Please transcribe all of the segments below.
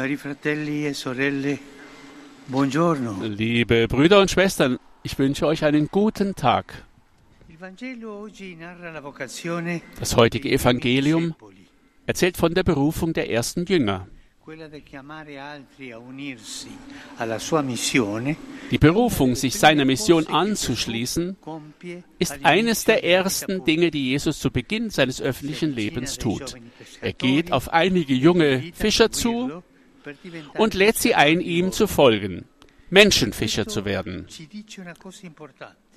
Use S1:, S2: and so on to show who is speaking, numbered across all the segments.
S1: Cari fratelli e sorelle, buongiorno.
S2: Liebe Brüder und Schwestern, ich wünsche euch einen guten Tag. Das heutige Evangelium erzählt von der Berufung der ersten Jünger. Die Berufung, sich seiner Mission anzuschließen, ist eines der ersten. Dinge, die Jesus zu Beginn seines öffentlichen Lebens tut. Er geht auf einige junge Fischer zu und lädt sie ein, ihm zu folgen, Menschenfischer zu werden.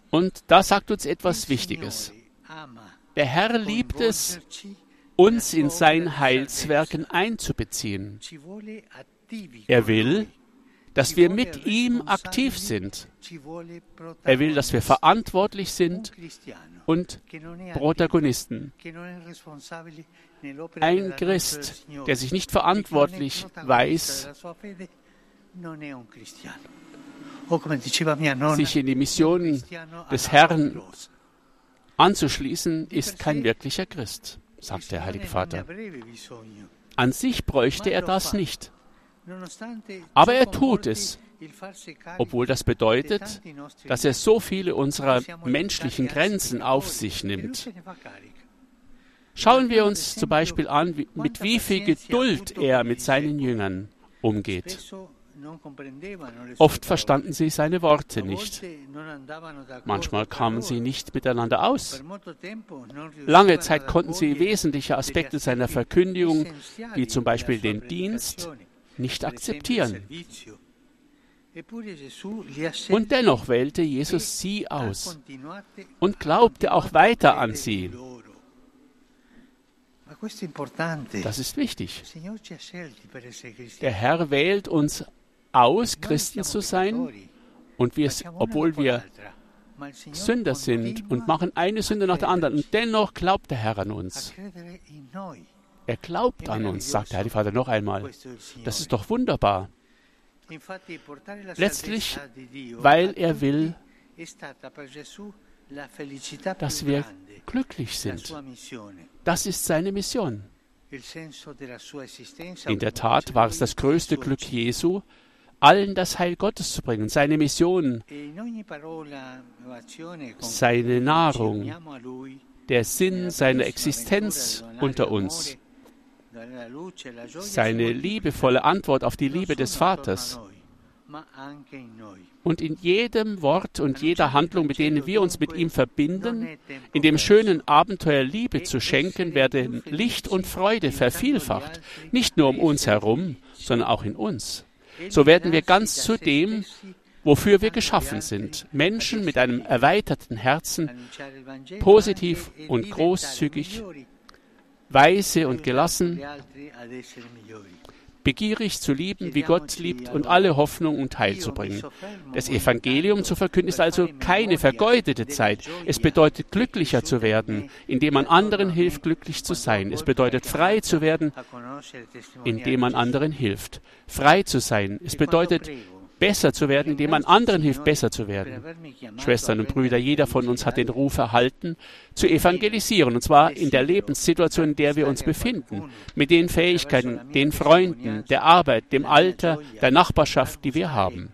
S2: Und da sagt uns etwas Wichtiges. Der Herr liebt es, uns in sein Heilswerken einzubeziehen. Er will, dass wir mit ihm aktiv sind. Er will, dass wir verantwortlich sind und Protagonisten. Ein Christ, der sich nicht verantwortlich weiß,
S1: della sua fede, non è un cristiano. O come diceva mia nonna,
S2: sich in die Mission des Herrn anzuschließen, ist kein wirklicher Christ, sagt der Heilige Vater. An sich bräuchte er das nicht. Aber er tut es, obwohl das bedeutet, dass er so viele unserer menschlichen Grenzen auf sich nimmt. Schauen wir uns zum Beispiel an, wie- mit wie viel Geduld er mit seinen Jüngern umgeht. Oft verstanden sie seine Worte nicht. Manchmal kamen sie nicht miteinander aus. Lange Zeit konnten sie wesentliche Aspekte seiner Verkündigung, wie zum Beispiel den Dienst, nicht akzeptieren. Und dennoch wählte Jesus sie aus und glaubte auch weiter an sie. Das ist wichtig. Der Herr wählt uns aus, Christen zu sein, und wir, obwohl wir Sünder sind und machen eine Sünde nach der anderen, und dennoch glaubt der Herr an uns. Er glaubt an uns, sagt der Heilige Vater noch einmal. Das ist doch wunderbar. Letztlich, weil er will, dass wir glücklich sind. Das ist seine Mission. In der Tat war es das größte Glück Jesu, allen das Heil Gottes zu bringen. Seine Mission, seine Nahrung, der Sinn seiner Existenz unter uns, seine liebevolle Antwort auf die Liebe des Vaters. Und in jedem Wort und jeder Handlung, mit denen wir uns mit ihm verbinden, in dem schönen Abenteuer Liebe zu schenken, werden Licht und Freude vervielfacht, nicht nur um uns herum, sondern auch in uns. So werden wir ganz zu dem, wofür wir geschaffen sind, Menschen mit einem erweiterten Herzen, positiv und großzügig, weise und gelassen, begierig zu lieben, wie Gott liebt und alle Hoffnung und Heil zu bringen. Das Evangelium zu verkünden ist also keine vergeudete Zeit. Es bedeutet glücklicher zu werden, indem man anderen hilft, glücklich zu sein. Es bedeutet frei zu werden, indem man anderen hilft. Frei zu sein. Es bedeutet besser zu werden, indem man anderen hilft, besser zu werden. Schwestern und Brüder, jeder von uns hat den Ruf erhalten, zu evangelisieren, und zwar in der Lebenssituation, in der wir uns befinden, mit den Fähigkeiten, den Freunden, der Arbeit, dem Alter, der Nachbarschaft, die wir haben.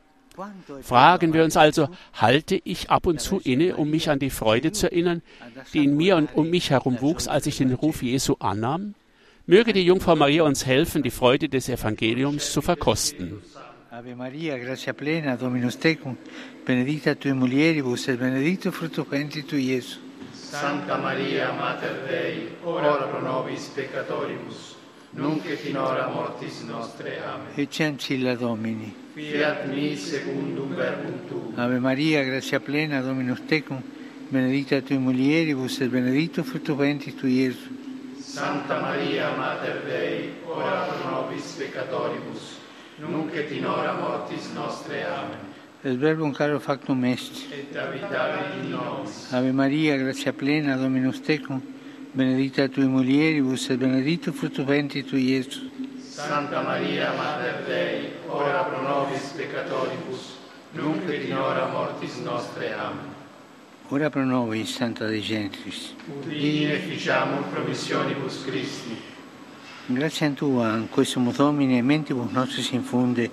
S2: Fragen wir uns also, halte ich ab und zu inne, um mich an die Freude zu erinnern, die in mir und um mich herum wuchs, als ich den Ruf Jesu annahm? Möge die Jungfrau Maria uns helfen, die Freude des Evangeliums zu verkosten.
S1: Ave Maria, grazia plena, Dominus tecum, benedicta tui mulieribus et benedictus fructus ventris Iesus.
S3: Santa Maria, Mater Dei, ora pro nobis peccatoribus, nunc et in hora mortis nostre. Amen.
S1: Ecce ancilla Domini.
S3: Fiat mi secundum verbum tuum.
S1: Ave Maria, grazia plena, Dominus tecum, benedicta tui mulieribus et benedictus fructus ventris Iesus.
S3: Santa Maria, Mater Dei, ora pro nobis peccatoribus, nunc et in hora mortis nostre. Amen.
S1: Et verbum caro factum est.
S3: Et habitavit in nobis.
S1: Ave Maria, grazia plena, Dominus tecum, benedicta tui mulieribus et benedictus fructus ventris tui, Iesus.
S3: Santa Maria, Mater Dei, ora pro nobis peccatoribus, nunc et in hora mortis nostre. Amen.
S1: Ora pro nobis, Santa Dei Gentris.
S3: Udini e ficiamur promissionibus Christi.
S1: Grazie a Tua, in questo Domine, mentibus nostris infunde,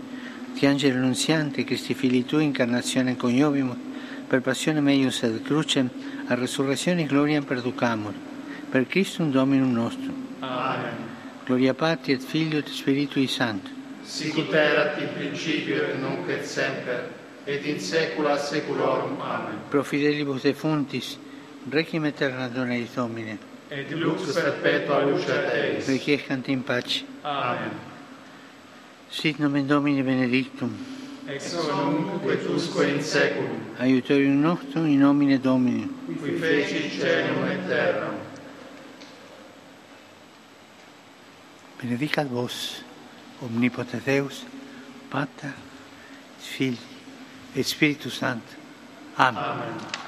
S1: ti angelo annunziante, Christi fili Tui, incarnazione coniovimus, per passione meius ad crucem, a resurrezione gloria perducamur, per Christum Dominum nostrum.
S3: Amen.
S1: Gloria Patri et Filio et Spiritui Sancto.
S3: Sicut erat in principio et nunc et semper, et in saecula saeculorum. Amen.
S1: Pro fidelibus defuntis, requiem aeterna dona eis Domine,
S3: Et lux perpetua luce Eis.
S1: requiescant in pace.
S3: Amen.
S1: Sit nomen Domini benedictum,
S3: Ex nunc et usque in saeculum,
S1: aiutorium nostrum in nomine Domini.
S3: qui feci celum et terram.
S1: Benedicat vos, omnipotens Deus, Pater, Filii et Spiritus Sanctus. Amen.
S3: Amen.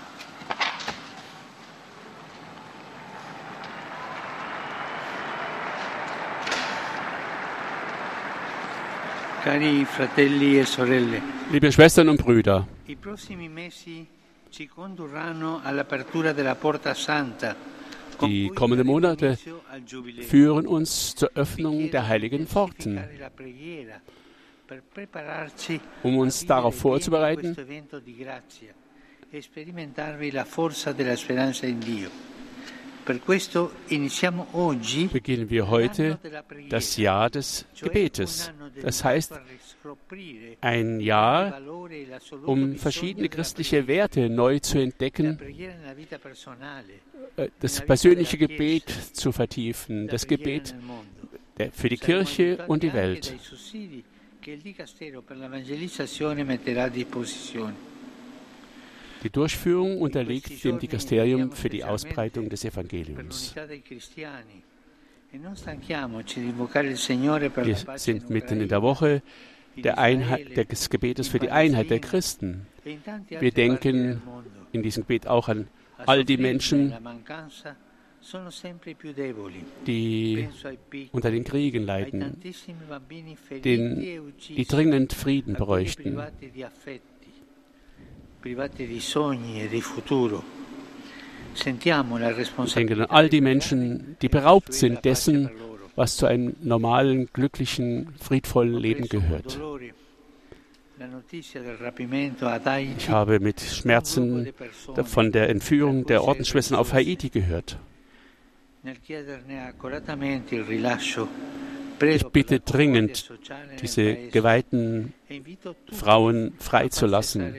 S2: Liebe Schwestern und Brüder, Die kommenden Monate führen uns zur Öffnung der heiligen Pforten, um uns darauf vorzubereiten, beginnen wir heute das Jahr des Gebetes. Das heißt, ein Jahr, um verschiedene christliche Werte neu zu entdecken, äh, das persönliche Gebet zu vertiefen, das Gebet für die Kirche und die Welt. Die Durchführung unterliegt dem Dikasterium für die Ausbreitung des Evangeliums. Wir sind mitten in der Woche der Einheit, des Gebetes für die Einheit der Christen. Wir denken in diesem Gebet auch an all die Menschen, die unter den Kriegen leiden, den, die dringend Frieden bräuchten. Ich denke an all die Menschen, die beraubt sind dessen, was zu einem normalen, glücklichen, friedvollen Leben gehört. Ich habe mit Schmerzen von der Entführung der Ordensschwestern auf Haiti gehört. Ich bitte dringend, diese geweihten Frauen freizulassen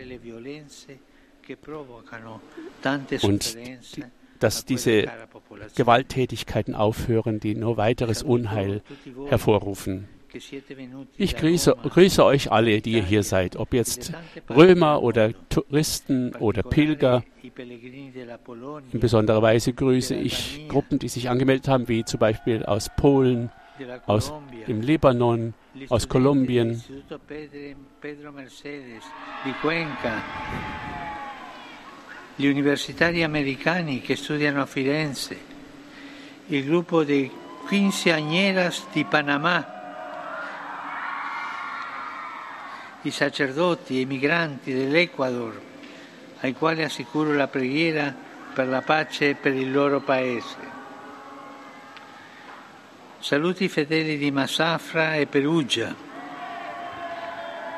S2: und dass diese Gewalttätigkeiten aufhören, die nur weiteres Unheil hervorrufen. Ich grüße, grüße euch alle, die ihr hier seid, ob jetzt Römer oder Touristen oder Pilger. In besonderer Weise grüße ich Gruppen, die sich angemeldet haben, wie zum Beispiel aus Polen, aus dem Libanon, aus Kolumbien,
S1: gli universitari americani che studiano a Firenze, il gruppo dei quinceañeras di Panamá, i sacerdoti e i migranti dell'Ecuador, ai quali assicuro la preghiera per la pace e per il loro paese. Saluti fedeli di Massafra e Perugia,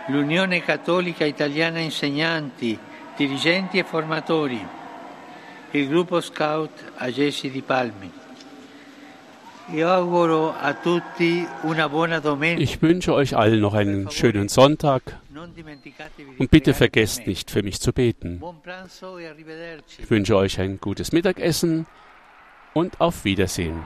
S1: l'Unione Cattolica Italiana Insegnanti, dirigenti e formatori, il gruppo Scout Agesi di Palmi. Io auguro a tutti una buona domenica.
S2: Ich wünsche euch allen noch einen schönen Sonntag und bitte vergesst nicht, für mich zu beten.
S1: E.
S2: Ich wünsche euch ein gutes Mittagessen und auf Wiedersehen.